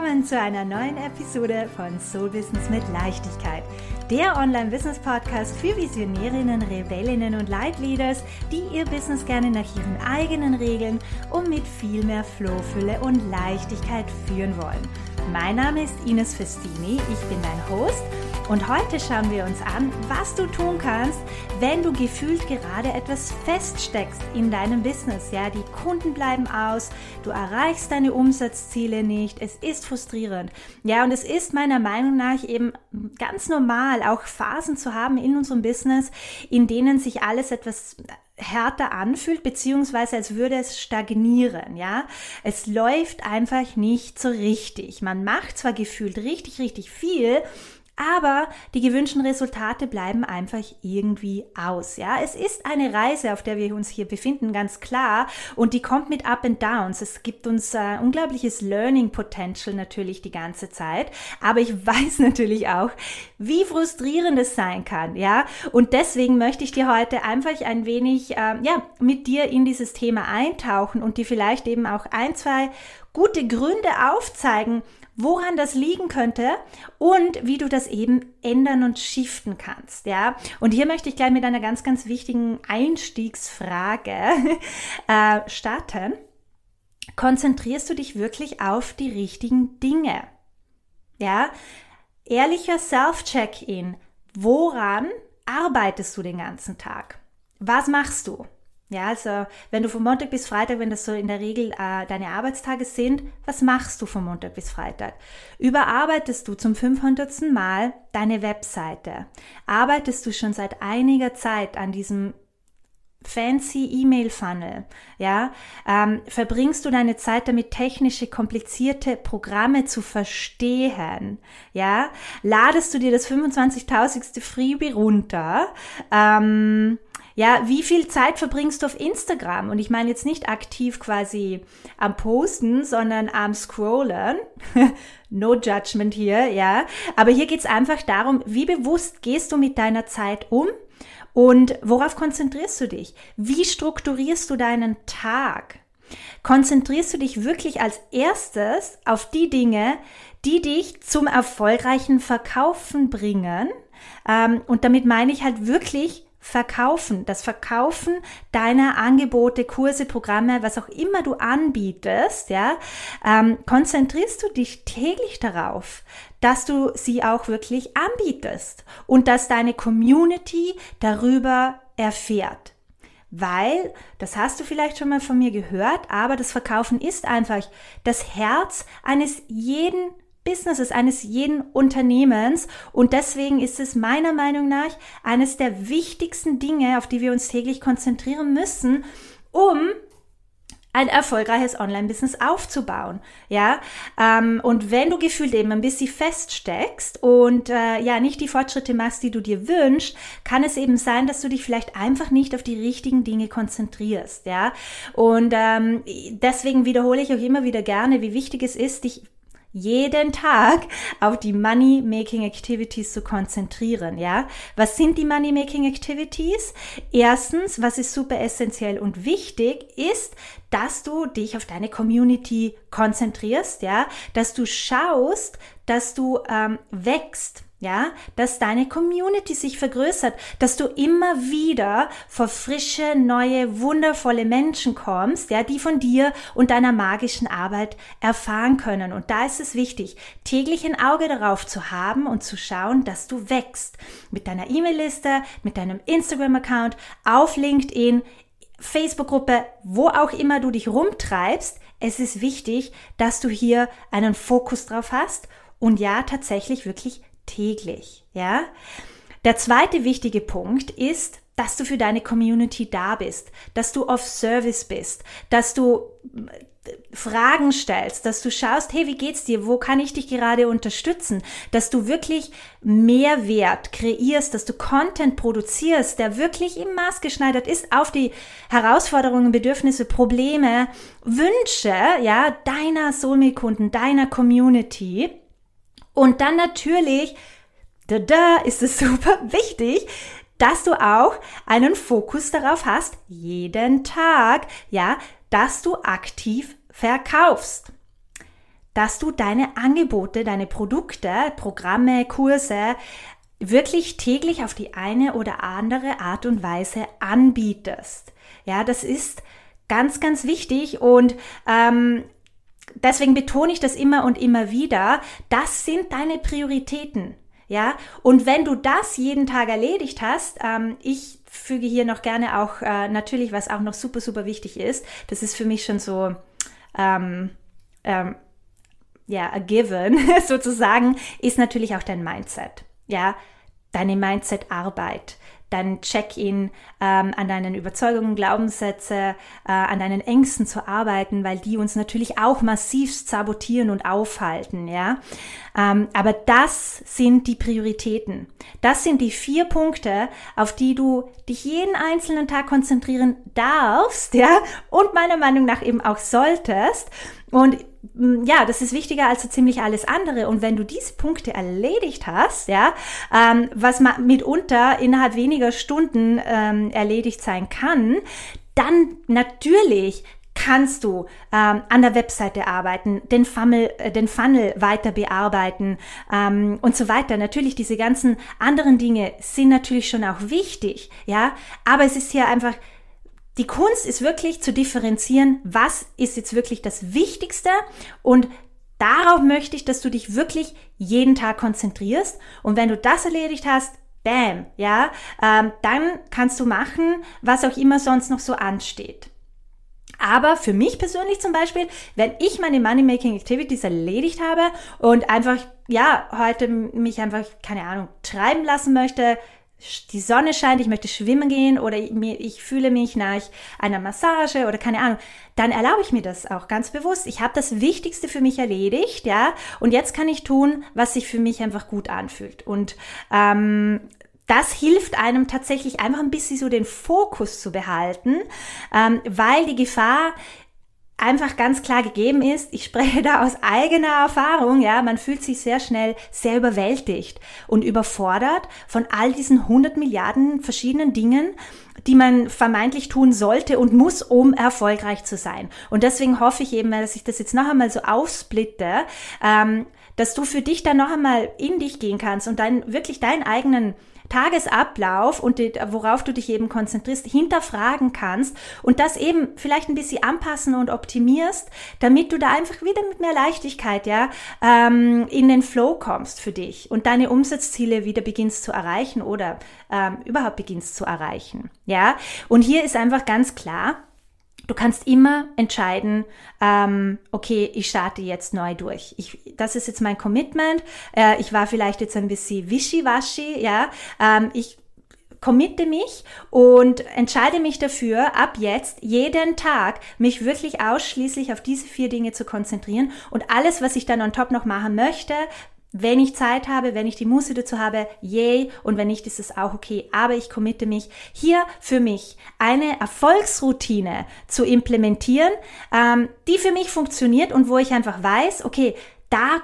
willkommen zu einer neuen Episode von Soul Business mit Leichtigkeit. Der Online-Business-Podcast für Visionärinnen, Rebellinnen und Leitleaders, die ihr Business gerne nach ihren eigenen Regeln und mit viel mehr Flow, Fülle und Leichtigkeit führen wollen. Mein Name ist Ines Festini, ich bin dein Host und heute schauen wir uns an, was du tun kannst, wenn du gefühlt gerade etwas feststeckst in deinem Business. Ja, die Kunden bleiben aus, du erreichst deine Umsatzziele nicht, es ist frustrierend. Ja, und es ist meiner Meinung nach eben ganz normal, auch Phasen zu haben in unserem Business, in denen sich alles etwas härter anfühlt, beziehungsweise als würde es stagnieren, ja. Es läuft einfach nicht so richtig. Man macht zwar gefühlt richtig, richtig viel, aber die gewünschten Resultate bleiben einfach irgendwie aus. Ja, es ist eine Reise, auf der wir uns hier befinden, ganz klar, und die kommt mit Up and Downs. Es gibt uns äh, unglaubliches Learning Potential natürlich die ganze Zeit, aber ich weiß natürlich auch, wie frustrierend es sein kann. Ja, und deswegen möchte ich dir heute einfach ein wenig, äh, ja, mit dir in dieses Thema eintauchen und dir vielleicht eben auch ein, zwei gute Gründe aufzeigen, woran das liegen könnte und wie du das eben ändern und shiften kannst, ja. Und hier möchte ich gleich mit einer ganz, ganz wichtigen Einstiegsfrage äh, starten. Konzentrierst du dich wirklich auf die richtigen Dinge? Ja, ehrlicher Self-Check-in. Woran arbeitest du den ganzen Tag? Was machst du? Ja, also wenn du von Montag bis Freitag, wenn das so in der Regel äh, deine Arbeitstage sind, was machst du von Montag bis Freitag? Überarbeitest du zum 500. Mal deine Webseite? Arbeitest du schon seit einiger Zeit an diesem fancy E-Mail-Funnel, ja, ähm, verbringst du deine Zeit damit, technische, komplizierte Programme zu verstehen, ja, ladest du dir das 25.000. Freebie runter, ähm, ja, wie viel Zeit verbringst du auf Instagram? Und ich meine jetzt nicht aktiv quasi am Posten, sondern am Scrollen. no judgment hier, ja. Aber hier geht's einfach darum, wie bewusst gehst du mit deiner Zeit um? Und worauf konzentrierst du dich? Wie strukturierst du deinen Tag? Konzentrierst du dich wirklich als erstes auf die Dinge, die dich zum erfolgreichen Verkaufen bringen? Ähm, und damit meine ich halt wirklich Verkaufen, das Verkaufen deiner Angebote, Kurse, Programme, was auch immer du anbietest, ja, ähm, konzentrierst du dich täglich darauf, dass du sie auch wirklich anbietest und dass deine Community darüber erfährt. Weil, das hast du vielleicht schon mal von mir gehört, aber das Verkaufen ist einfach das Herz eines jeden Businesses, eines jeden Unternehmens. Und deswegen ist es meiner Meinung nach eines der wichtigsten Dinge, auf die wir uns täglich konzentrieren müssen, um ein erfolgreiches Online-Business aufzubauen. Ja, ähm, und wenn du gefühlt eben ein bisschen feststeckst und äh, ja nicht die Fortschritte machst, die du dir wünschst, kann es eben sein, dass du dich vielleicht einfach nicht auf die richtigen Dinge konzentrierst. Ja, und ähm, deswegen wiederhole ich auch immer wieder gerne, wie wichtig es ist, dich jeden Tag auf die Money Making Activities zu konzentrieren, ja? Was sind die Money Making Activities? Erstens, was ist super essentiell und wichtig, ist, dass du dich auf deine Community konzentrierst, ja? Dass du schaust, dass du ähm, wächst, ja, dass deine Community sich vergrößert, dass du immer wieder vor frische, neue, wundervolle Menschen kommst, ja, die von dir und deiner magischen Arbeit erfahren können. Und da ist es wichtig, täglich ein Auge darauf zu haben und zu schauen, dass du wächst. Mit deiner E-Mail-Liste, mit deinem Instagram-Account, auf LinkedIn, Facebook-Gruppe, wo auch immer du dich rumtreibst. Es ist wichtig, dass du hier einen Fokus drauf hast und ja, tatsächlich wirklich täglich, ja? Der zweite wichtige Punkt ist, dass du für deine Community da bist, dass du auf Service bist, dass du äh, Fragen stellst, dass du schaust, hey, wie geht's dir? Wo kann ich dich gerade unterstützen? Dass du wirklich Mehrwert kreierst, dass du Content produzierst, der wirklich im Maß geschneidert ist auf die Herausforderungen, Bedürfnisse, Probleme, Wünsche, ja, deiner Soulmate-Kunden, deiner Community. Und dann natürlich, da, da ist es super wichtig, dass du auch einen Fokus darauf hast, jeden Tag, ja, dass du aktiv verkaufst. dass du deine Angebote, deine Produkte, Programme, Kurse wirklich täglich auf die eine oder andere Art und Weise anbietest. Ja, das ist ganz, ganz wichtig und ähm, deswegen betone ich das immer und immer wieder. Das sind deine Prioritäten. Ja, und wenn du das jeden Tag erledigt hast, ähm, ich füge hier noch gerne auch äh, natürlich, was auch noch super, super wichtig ist, das ist für mich schon so, ähm, ähm, ja, a given sozusagen, ist natürlich auch dein Mindset. Ja, deine Mindset-Arbeit dein Check-in, ähm, an deinen Überzeugungen, Glaubenssätze, äh, an deinen Ängsten zu arbeiten, weil die uns natürlich auch massiv sabotieren und aufhalten, ja. Ähm, aber das sind die Prioritäten. Das sind die vier Punkte, auf die du dich jeden einzelnen Tag konzentrieren darfst, ja, und meiner Meinung nach eben auch solltest. Und ja, das ist wichtiger als so ziemlich alles andere. Und wenn du diese Punkte erledigt hast, ja, ähm, was mitunter innerhalb weniger Stunden ähm, erledigt sein kann, dann natürlich kannst du ähm, an der Webseite arbeiten, den Funnel, äh, den Funnel weiter bearbeiten ähm, und so weiter. Natürlich, diese ganzen anderen Dinge sind natürlich schon auch wichtig, ja, aber es ist hier einfach die Kunst ist wirklich zu differenzieren, was ist jetzt wirklich das Wichtigste und darauf möchte ich, dass du dich wirklich jeden Tag konzentrierst und wenn du das erledigt hast, bam, ja, ähm, dann kannst du machen, was auch immer sonst noch so ansteht. Aber für mich persönlich zum Beispiel, wenn ich meine Money-Making Activities erledigt habe und einfach, ja, heute mich einfach, keine Ahnung, treiben lassen möchte, die Sonne scheint, ich möchte schwimmen gehen oder ich fühle mich nach einer Massage oder keine Ahnung, dann erlaube ich mir das auch ganz bewusst. Ich habe das Wichtigste für mich erledigt, ja, und jetzt kann ich tun, was sich für mich einfach gut anfühlt. Und ähm, das hilft einem tatsächlich einfach ein bisschen so den Fokus zu behalten, ähm, weil die Gefahr einfach ganz klar gegeben ist, ich spreche da aus eigener Erfahrung, ja, man fühlt sich sehr schnell sehr überwältigt und überfordert von all diesen 100 Milliarden verschiedenen Dingen, die man vermeintlich tun sollte und muss, um erfolgreich zu sein. Und deswegen hoffe ich eben, dass ich das jetzt noch einmal so aufsplitte, ähm, dass du für dich dann noch einmal in dich gehen kannst und dann wirklich deinen eigenen Tagesablauf und die, worauf du dich eben konzentrierst, hinterfragen kannst und das eben vielleicht ein bisschen anpassen und optimierst, damit du da einfach wieder mit mehr Leichtigkeit ja ähm, in den Flow kommst für dich und deine Umsatzziele wieder beginnst zu erreichen oder ähm, überhaupt beginnst zu erreichen. Ja, und hier ist einfach ganz klar, Du kannst immer entscheiden, ähm, okay, ich starte jetzt neu durch. Ich, das ist jetzt mein Commitment. Äh, ich war vielleicht jetzt ein bisschen wischiwaschi, ja. Ähm, ich committe mich und entscheide mich dafür, ab jetzt jeden Tag mich wirklich ausschließlich auf diese vier Dinge zu konzentrieren und alles, was ich dann on top noch machen möchte, wenn ich Zeit habe, wenn ich die Muße dazu habe, yay, und wenn nicht, ist es auch okay. Aber ich committe mich hier für mich eine Erfolgsroutine zu implementieren, ähm, die für mich funktioniert und wo ich einfach weiß, okay, da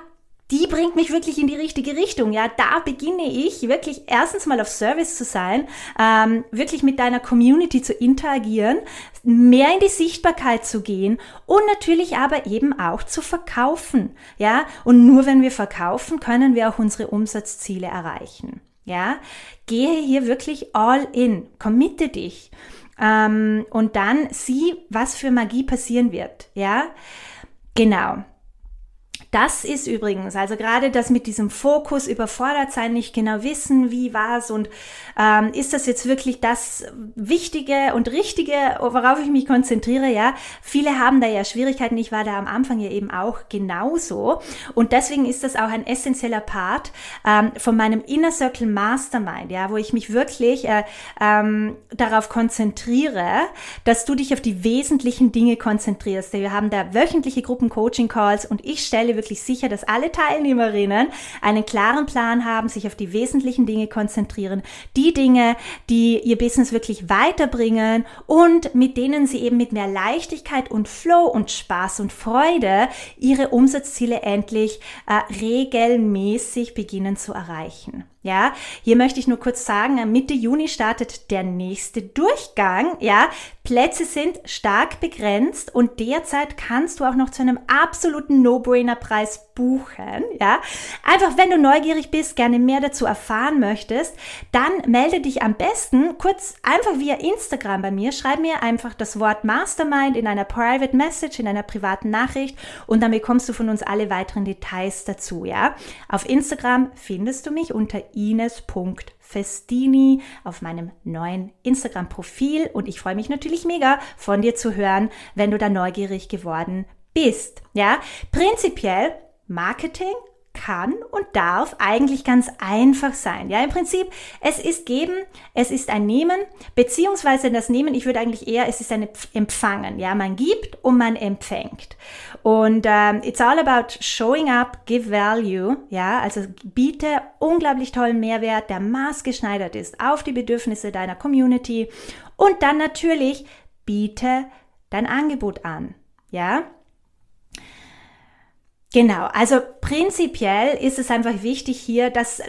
die bringt mich wirklich in die richtige Richtung. Ja, da beginne ich wirklich erstens mal auf Service zu sein, ähm, wirklich mit deiner Community zu interagieren, mehr in die Sichtbarkeit zu gehen und natürlich aber eben auch zu verkaufen. Ja, und nur wenn wir verkaufen, können wir auch unsere Umsatzziele erreichen. Ja, gehe hier wirklich all in, committe dich ähm, und dann sieh, was für Magie passieren wird. Ja, genau. Das ist übrigens, also gerade das mit diesem Fokus, überfordert sein, nicht genau wissen, wie war's und ähm, ist das jetzt wirklich das Wichtige und Richtige, worauf ich mich konzentriere, ja. Viele haben da ja Schwierigkeiten, ich war da am Anfang ja eben auch genauso und deswegen ist das auch ein essentieller Part ähm, von meinem Inner Circle Mastermind, ja, wo ich mich wirklich äh, ähm, darauf konzentriere, dass du dich auf die wesentlichen Dinge konzentrierst. Wir haben da wöchentliche Gruppen-Coaching-Calls und ich stelle wirklich sicher, dass alle Teilnehmerinnen einen klaren Plan haben, sich auf die wesentlichen Dinge konzentrieren, die Dinge, die ihr Business wirklich weiterbringen und mit denen sie eben mit mehr Leichtigkeit und Flow und Spaß und Freude ihre Umsatzziele endlich äh, regelmäßig beginnen zu erreichen. Ja, hier möchte ich nur kurz sagen, Mitte Juni startet der nächste Durchgang. Ja, Plätze sind stark begrenzt und derzeit kannst du auch noch zu einem absoluten No-Brainer Preis Preis buchen, ja. Einfach, wenn du neugierig bist, gerne mehr dazu erfahren möchtest, dann melde dich am besten kurz einfach via Instagram bei mir. Schreib mir einfach das Wort Mastermind in einer Private Message, in einer privaten Nachricht und dann bekommst du von uns alle weiteren Details dazu, ja. Auf Instagram findest du mich unter ines.festini auf meinem neuen Instagram-Profil und ich freue mich natürlich mega von dir zu hören, wenn du da neugierig geworden bist. Ja, prinzipiell Marketing kann und darf eigentlich ganz einfach sein. Ja, im Prinzip, es ist geben, es ist ein Nehmen, beziehungsweise das Nehmen, ich würde eigentlich eher, es ist ein Empfangen. Ja, man gibt und man empfängt. Und ähm, it's all about showing up, give value. Ja, also biete unglaublich tollen Mehrwert, der maßgeschneidert ist auf die Bedürfnisse deiner Community und dann natürlich biete dein Angebot an. Ja, Genau, also prinzipiell ist es einfach wichtig hier, dass,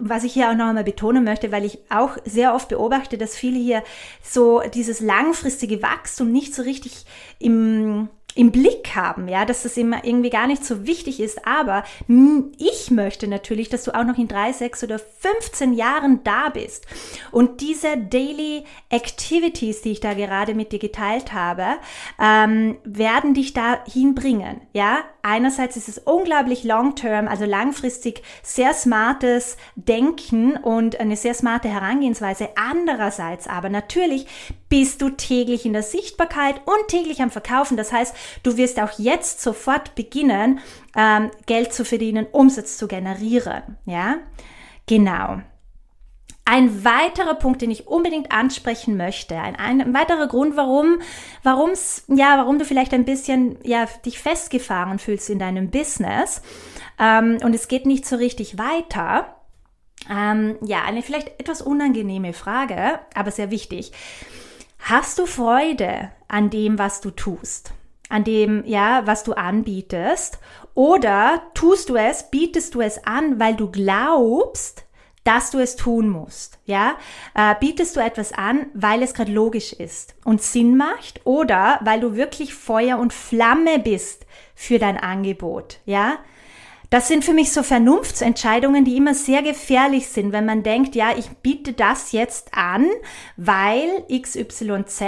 was ich hier auch noch einmal betonen möchte, weil ich auch sehr oft beobachte, dass viele hier so dieses langfristige Wachstum nicht so richtig im, im Blick haben, ja, dass das immer irgendwie gar nicht so wichtig ist. Aber ich möchte natürlich, dass du auch noch in drei, sechs oder 15 Jahren da bist. Und diese Daily Activities, die ich da gerade mit dir geteilt habe, ähm, werden dich dahin bringen, ja. Einerseits ist es unglaublich long-term, also langfristig sehr smartes Denken und eine sehr smarte Herangehensweise. Andererseits aber natürlich bist du täglich in der Sichtbarkeit und täglich am Verkaufen. Das heißt, du wirst auch jetzt sofort beginnen, ähm, Geld zu verdienen, Umsatz zu generieren. Ja, genau. Ein weiterer Punkt, den ich unbedingt ansprechen möchte, ein, ein weiterer Grund, warum, warum's, ja, warum du vielleicht ein bisschen, ja, dich festgefahren fühlst in deinem Business, ähm, und es geht nicht so richtig weiter. Ähm, ja, eine vielleicht etwas unangenehme Frage, aber sehr wichtig. Hast du Freude an dem, was du tust? An dem, ja, was du anbietest? Oder tust du es, bietest du es an, weil du glaubst, dass du es tun musst. Ja, äh, bietest du etwas an, weil es gerade logisch ist und Sinn macht, oder weil du wirklich Feuer und Flamme bist für dein Angebot. Ja, das sind für mich so Vernunftsentscheidungen, die immer sehr gefährlich sind, wenn man denkt, ja, ich biete das jetzt an, weil XYZ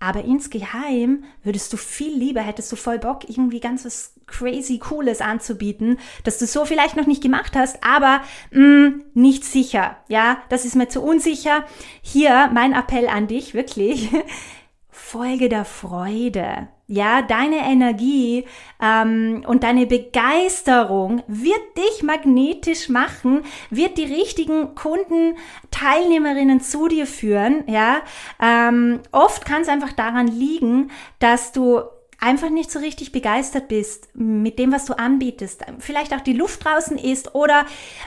aber insgeheim würdest du viel lieber, hättest du voll Bock, irgendwie ganz was crazy Cooles anzubieten, dass du so vielleicht noch nicht gemacht hast, aber mh, mm, nicht sicher. Ja, das ist mir zu unsicher. Hier mein Appell an dich, wirklich. Folge der Freude. Ja, deine Energie ähm, und deine Begeisterung wird dich magnetisch machen, wird die richtigen Kunden, Teilnehmerinnen zu dir führen. Ja, ähm, oft kann es einfach daran liegen, dass du einfach nicht so richtig begeistert bist mit dem, was du anbietest, vielleicht auch die Luft draußen ist oder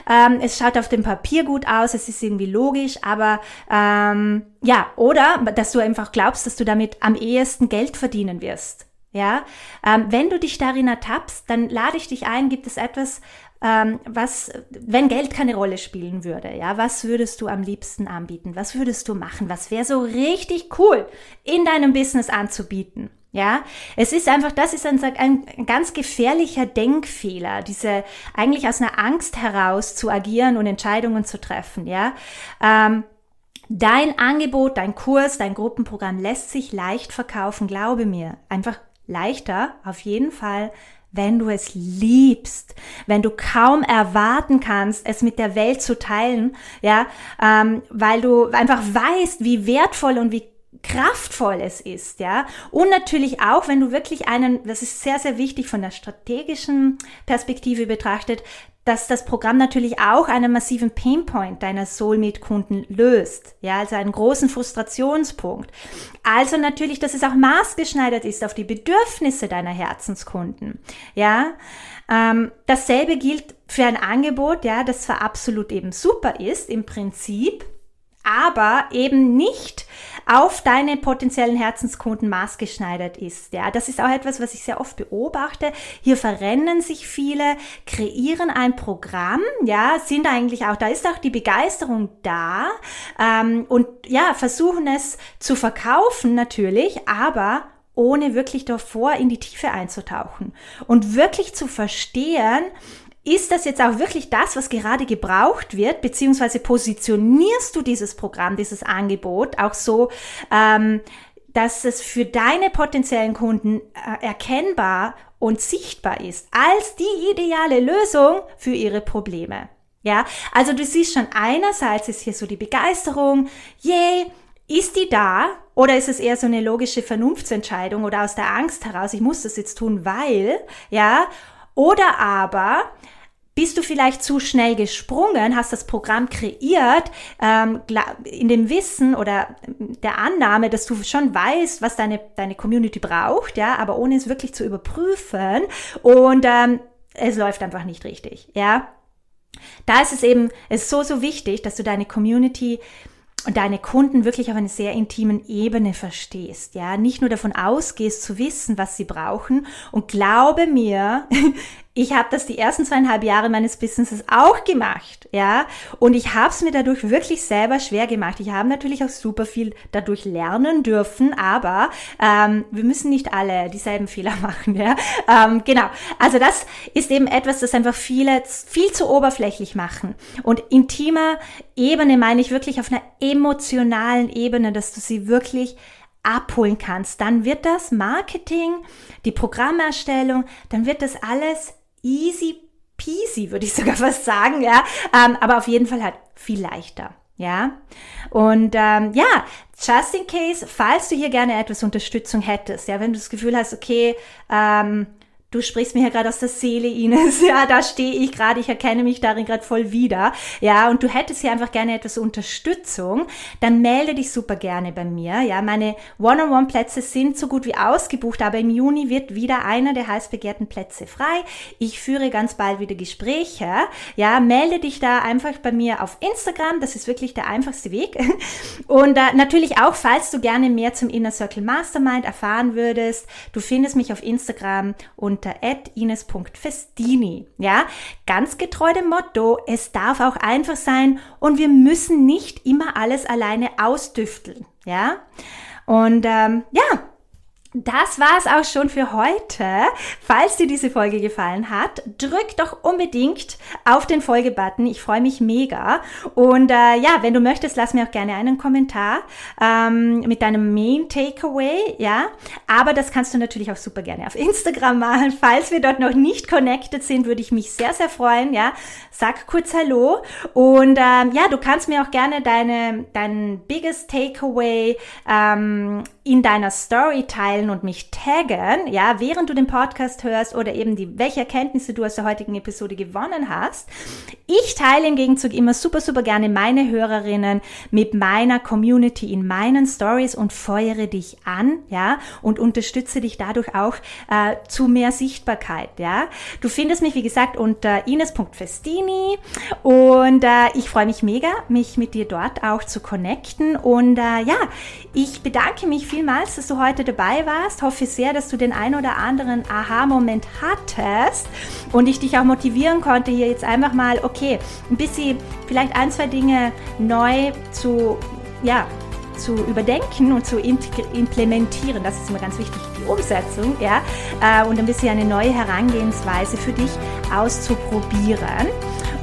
ähm, es schaut auf dem Papier gut aus, es ist irgendwie logisch, aber ähm, ja, oder dass du einfach glaubst, dass du damit am ehesten Geld verdienen wirst. Ja, ähm, wenn du dich darin ertappst, dann lade ich dich ein, gibt es etwas, ähm, was, wenn Geld keine Rolle spielen würde, ja, was würdest du am liebsten anbieten? Was würdest du machen? Was wäre so richtig cool in deinem Business anzubieten? Ja, es ist einfach, das ist ein, ein, ganz gefährlicher Denkfehler, diese eigentlich aus einer Angst heraus zu agieren und Entscheidungen zu treffen. Ja, ähm, dein Angebot, dein Kurs, dein Gruppenprogramm lässt sich leicht verkaufen, glaube mir. Einfach leichter, auf jeden Fall, wenn du es liebst, wenn du kaum erwarten kannst, es mit der Welt zu teilen, ja, ähm, weil du einfach weißt, wie wertvoll und wie kraftvoll es ist, ja. Und natürlich auch, wenn du wirklich einen, das ist sehr, sehr wichtig von der strategischen Perspektive betrachtet, dass das Programm natürlich auch einen massiven Painpoint deiner Soulmate-Kunden löst. Ja, also einen großen Frustrationspunkt. Also natürlich, dass es auch maßgeschneidert ist auf die Bedürfnisse deiner Herzenskunden. Ja, ähm, dasselbe gilt für ein Angebot, ja, das zwar absolut eben super ist im Prinzip, aber eben nicht auf deine potenziellen Herzenskunden maßgeschneidert ist. Ja, das ist auch etwas, was ich sehr oft beobachte. Hier verrennen sich viele, kreieren ein Programm, ja, sind eigentlich auch, da ist auch die Begeisterung da ähm, und ja, versuchen es zu verkaufen natürlich, aber ohne wirklich davor in die Tiefe einzutauchen und wirklich zu verstehen, ist das jetzt auch wirklich das, was gerade gebraucht wird, beziehungsweise positionierst du dieses Programm, dieses Angebot auch so, ähm, dass es für deine potenziellen Kunden äh, erkennbar und sichtbar ist als die ideale Lösung für ihre Probleme. Ja, also du siehst schon, einerseits ist hier so die Begeisterung, yay, ist die da? Oder ist es eher so eine logische Vernunftsentscheidung oder aus der Angst heraus, ich muss das jetzt tun, weil, ja, oder aber bist du vielleicht zu schnell gesprungen, hast das Programm kreiert, ähm, in dem Wissen oder der Annahme, dass du schon weißt, was deine, deine Community braucht, ja, aber ohne es wirklich zu überprüfen und ähm, es läuft einfach nicht richtig, ja. Da ist es eben, es ist so, so wichtig, dass du deine Community deine Kunden wirklich auf einer sehr intimen Ebene verstehst, ja, nicht nur davon ausgehst zu wissen, was sie brauchen. Und glaube mir, ich habe das die ersten zweieinhalb Jahre meines Businesses auch gemacht, ja, und ich habe es mir dadurch wirklich selber schwer gemacht. Ich habe natürlich auch super viel dadurch lernen dürfen, aber ähm, wir müssen nicht alle dieselben Fehler machen, ja. Ähm, genau, also das ist eben etwas, das einfach viele viel zu oberflächlich machen und intimer Ebene meine ich wirklich auf einer emotionalen Ebene, dass du sie wirklich abholen kannst, dann wird das Marketing, die Programmerstellung, dann wird das alles easy peasy, würde ich sogar fast sagen, ja. Ähm, aber auf jeden Fall halt viel leichter. Ja, und ähm, ja, just in case, falls du hier gerne etwas Unterstützung hättest, ja, wenn du das Gefühl hast, okay, ähm, Du sprichst mir ja gerade aus der Seele, Ines. Ja, da stehe ich gerade. Ich erkenne mich darin gerade voll wieder. Ja, und du hättest hier einfach gerne etwas Unterstützung. Dann melde dich super gerne bei mir. Ja, meine One-on-One-Plätze sind so gut wie ausgebucht, aber im Juni wird wieder einer der heiß begehrten Plätze frei. Ich führe ganz bald wieder Gespräche. Ja, melde dich da einfach bei mir auf Instagram. Das ist wirklich der einfachste Weg. Und äh, natürlich auch, falls du gerne mehr zum Inner Circle Mastermind erfahren würdest, du findest mich auf Instagram und unter ines.festini. Ja, ganz getreu dem Motto, es darf auch einfach sein und wir müssen nicht immer alles alleine ausdüfteln. Ja, und ähm, ja, das war's auch schon für heute. Falls dir diese Folge gefallen hat, drück doch unbedingt auf den Folge-Button. Ich freue mich mega. Und äh, ja, wenn du möchtest, lass mir auch gerne einen Kommentar ähm, mit deinem Main Takeaway. Ja, aber das kannst du natürlich auch super gerne auf Instagram machen. Falls wir dort noch nicht connected sind, würde ich mich sehr, sehr freuen. Ja, sag kurz Hallo. Und ähm, ja, du kannst mir auch gerne deine, dein biggest Takeaway ähm, in deiner Story teilen und mich taggen, ja, während du den Podcast hörst oder eben die, welche Erkenntnisse du aus der heutigen Episode gewonnen hast. Ich teile im Gegenzug immer super, super gerne meine Hörerinnen mit meiner Community in meinen Stories und feuere dich an, ja, und unterstütze dich dadurch auch äh, zu mehr Sichtbarkeit, ja. Du findest mich, wie gesagt, unter ines.festini und äh, ich freue mich mega, mich mit dir dort auch zu connecten und äh, ja, ich bedanke mich vielmals, dass du heute dabei warst. Hoffe sehr, dass du den ein oder anderen Aha-Moment hattest und ich dich auch motivieren konnte, hier jetzt einfach mal, okay, ein bisschen vielleicht ein, zwei Dinge neu zu, ja, zu überdenken und zu implementieren. Das ist immer ganz wichtig, die Umsetzung, ja, äh, und ein bisschen eine neue Herangehensweise für dich auszuprobieren.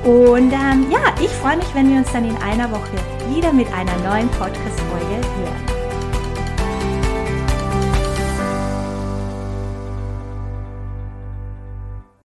Und ähm, ja, ich freue mich, wenn wir uns dann in einer Woche wieder mit einer neuen Podcast-Folge hören.